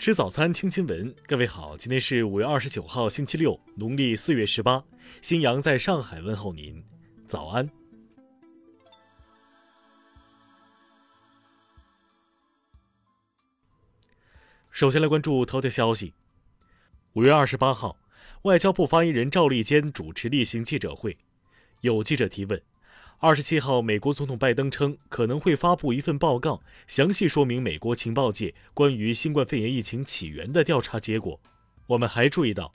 吃早餐，听新闻。各位好，今天是五月二十九号，星期六，农历四月十八。新阳在上海问候您，早安。首先来关注头条消息。五月二十八号，外交部发言人赵立坚主持例行记者会，有记者提问。二十七号，美国总统拜登称可能会发布一份报告，详细说明美国情报界关于新冠肺炎疫情起源的调查结果。我们还注意到，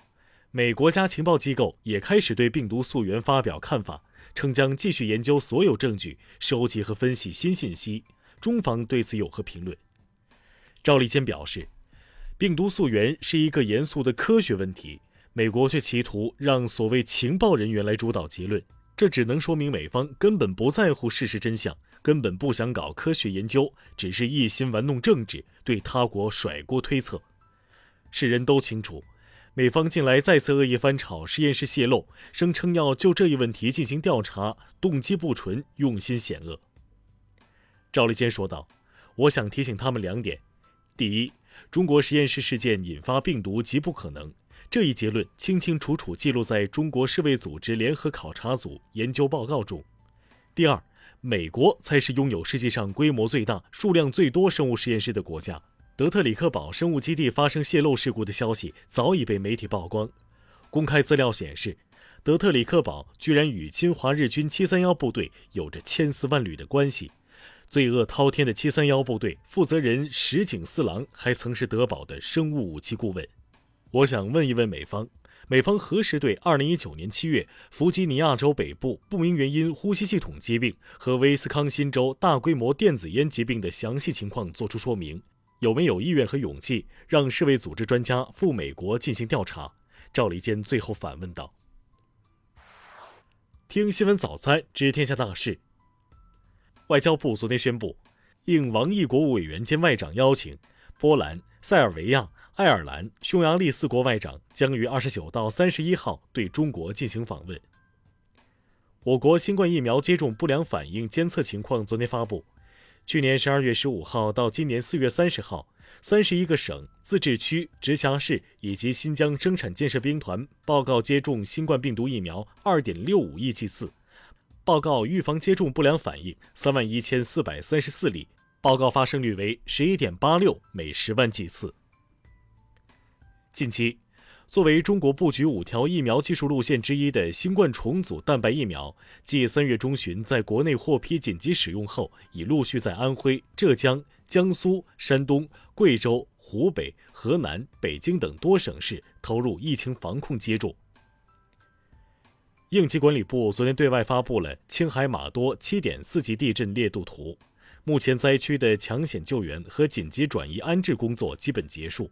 美国家情报机构也开始对病毒溯源发表看法，称将继续研究所有证据，收集和分析新信息。中方对此有何评论？赵立坚表示，病毒溯源是一个严肃的科学问题，美国却企图让所谓情报人员来主导结论。这只能说明美方根本不在乎事实真相，根本不想搞科学研究，只是一心玩弄政治，对他国甩锅推测。世人都清楚，美方近来再次恶意翻炒实验室泄露，声称要就这一问题进行调查，动机不纯，用心险恶。赵立坚说道：“我想提醒他们两点：第一，中国实验室事件引发病毒极不可能。”这一结论清清楚楚记录在中国世卫组织联合考察组研究报告中。第二，美国才是拥有世界上规模最大、数量最多生物实验室的国家。德特里克堡生物基地发生泄漏事故的消息早已被媒体曝光。公开资料显示，德特里克堡居然与侵华日军七三幺部队有着千丝万缕的关系。罪恶滔天的七三幺部队负责人石井四郎还曾是德宝的生物武器顾问。我想问一问美方，美方何时对2019年7月弗吉尼亚州北部不明原因呼吸系统疾病和威斯康辛州大规模电子烟疾病的详细情况作出说明？有没有意愿和勇气让世卫组织专家赴美国进行调查？赵立坚最后反问道。听新闻早餐知天下大事。外交部昨天宣布，应王毅国务委员兼外长邀请，波兰、塞尔维亚。爱尔兰、匈牙利四国外长将于二十九到三十一号对中国进行访问。我国新冠疫苗接种不良反应监测情况昨天发布，去年十二月十五号到今年四月三十号，三十一个省、自治区、直辖市以及新疆生产建设兵团报告接种新冠病毒疫苗二点六五亿剂次，报告预防接种不良反应三万一千四百三十四例，报告发生率为十一点八六每十万剂次。近期，作为中国布局五条疫苗技术路线之一的新冠重组蛋白疫苗，继三月中旬在国内获批紧急使用后，已陆续在安徽、浙江、江苏、山东、贵州、湖北、河南、北京等多省市投入疫情防控接种。应急管理部昨天对外发布了青海玛多七点四级地震烈度图，目前灾区的抢险救援和紧急转移安置工作基本结束。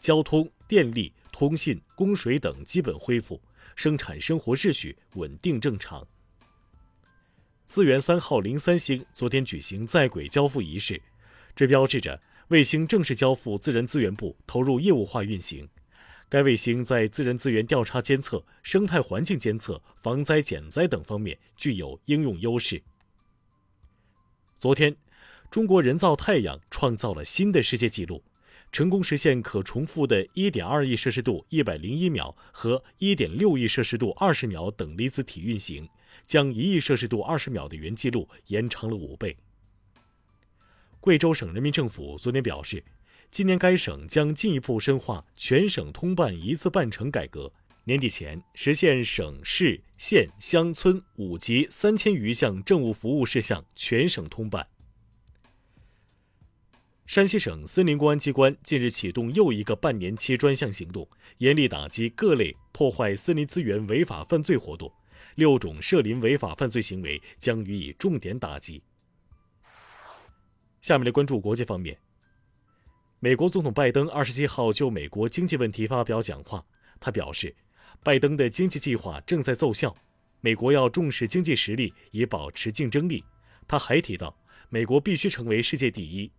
交通、电力、通信、供水等基本恢复，生产生活秩序稳定正常。资源三号零三星昨天举行在轨交付仪式，这标志着卫星正式交付自然资源部，投入业务化运行。该卫星在自然资源调查监测、生态环境监测、防灾减灾等方面具有应用优势。昨天，中国人造太阳创造了新的世界纪录。成功实现可重复的1.2亿摄氏度101秒和1.6亿摄氏度20秒等离子体运行，将1亿摄氏度20秒的原纪录延长了五倍。贵州省人民政府昨天表示，今年该省将进一步深化全省通办一次办成改革，年底前实现省市县乡村五级三千余项政务服务事项全省通办。山西省森林公安机关近日启动又一个半年期专项行动，严厉打击各类破坏森林资源违法犯罪活动，六种涉林违法犯罪行为将予以重点打击。下面来关注国际方面。美国总统拜登二十七号就美国经济问题发表讲话，他表示，拜登的经济计划正在奏效，美国要重视经济实力以保持竞争力。他还提到，美国必须成为世界第一。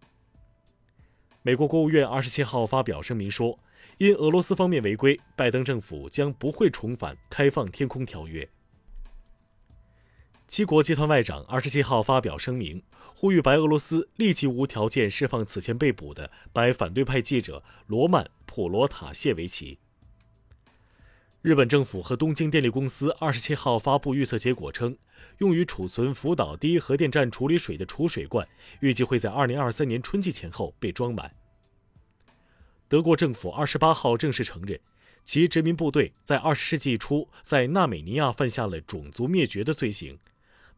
美国国务院二十七号发表声明说，因俄罗斯方面违规，拜登政府将不会重返开放天空条约。七国集团外长二十七号发表声明，呼吁白俄罗斯立即无条件释放此前被捕的白反对派记者罗曼·普罗塔谢维奇。日本政府和东京电力公司二十七号发布预测结果称，用于储存福岛第一核电站处理水的储水罐预计会在二零二三年春季前后被装满。德国政府二十八号正式承认。其殖民部队在二十世纪初在纳美尼亚犯下了种族灭绝的罪行。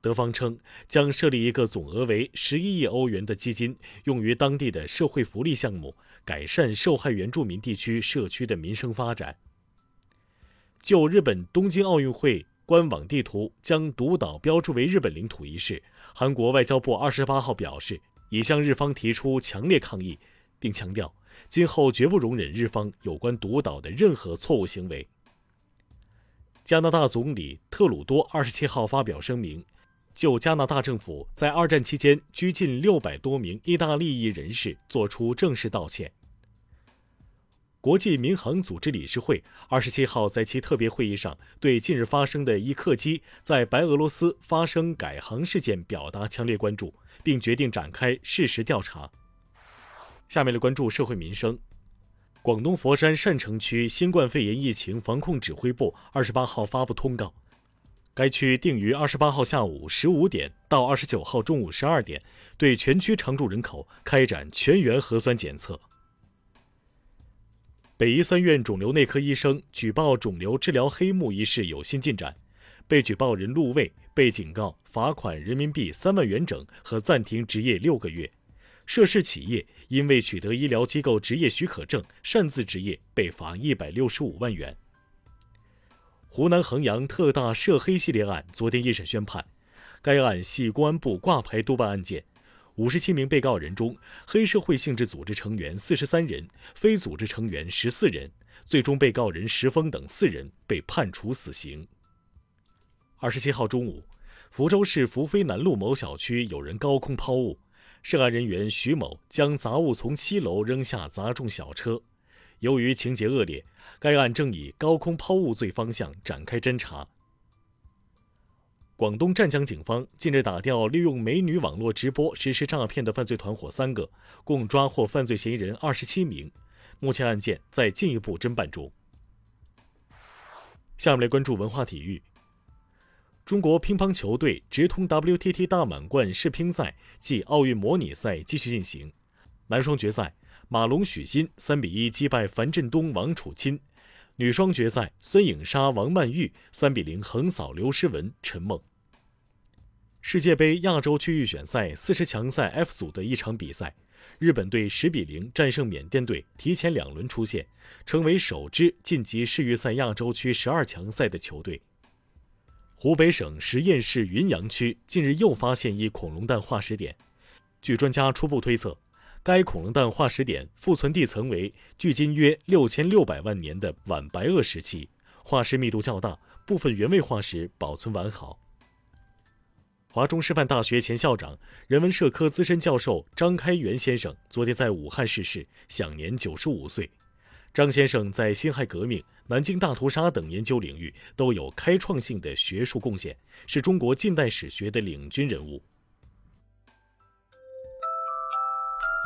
德方称将设立一个总额为十一亿欧元的基金，用于当地的社会福利项目，改善受害原住民地区社区的民生发展。就日本东京奥运会官网地图将独岛标注为日本领土一事，韩国外交部二十八号表示，已向日方提出强烈抗议，并强调。今后绝不容忍日方有关独岛的任何错误行为。加拿大总理特鲁多二十七号发表声明，就加拿大政府在二战期间拘禁六百多名意大利裔人士作出正式道歉。国际民航组织理事会二十七号在其特别会议上，对近日发生的一客机在白俄罗斯发生改航事件表达强烈关注，并决定展开事实调查。下面来关注社会民生。广东佛山禅城区新冠肺炎疫情防控指挥部二十八号发布通告，该区定于二十八号下午十五点到二十九号中午十二点，对全区常住人口开展全员核酸检测。北医三院肿瘤内科医生举报肿瘤治疗黑幕一事有新进展，被举报人陆卫被警告罚款人民币三万元整和暂停执业六个月。涉事企业因未取得医疗机构执业许可证，擅自执业，被罚一百六十五万元。湖南衡阳特大涉黑系列案昨天一审宣判，该案系公安部挂牌督办案件，五十七名被告人中，黑社会性质组织成员四十三人，非组织成员十四人，最终被告人石峰等四人被判处死刑。二十七号中午，福州市福飞南路某小区有人高空抛物。涉案人员徐某将杂物从七楼扔下，砸中小车。由于情节恶劣，该案正以高空抛物罪方向展开侦查。广东湛江警方近日打掉利用美女网络直播实施诈骗的犯罪团伙三个，共抓获犯罪嫌疑人二十七名。目前案件在进一步侦办中。下面来关注文化体育。中国乒乓球队直通 WTT 大满贯世乒赛暨奥运模拟赛继续进行。男双决赛，马龙、许昕三比一击败樊振东、王楚钦；女双决赛，孙颖莎、王曼玉三比零横扫刘诗雯、陈梦。世界杯亚洲区预选赛四十强赛 F 组的一场比赛，日本队十比零战胜缅甸队，提前两轮出线，成为首支晋级世预赛亚洲区十二强赛的球队。湖北省十堰市云阳区近日又发现一恐龙蛋化石点，据专家初步推测，该恐龙蛋化石点复存地层为距今约六千六百万年的晚白垩时期，化石密度较大，部分原位化石保存完好。华中师范大学前校长、人文社科资深教授张开元先生昨天在武汉逝世，享年九十五岁。张先生在辛亥革命、南京大屠杀等研究领域都有开创性的学术贡献，是中国近代史学的领军人物。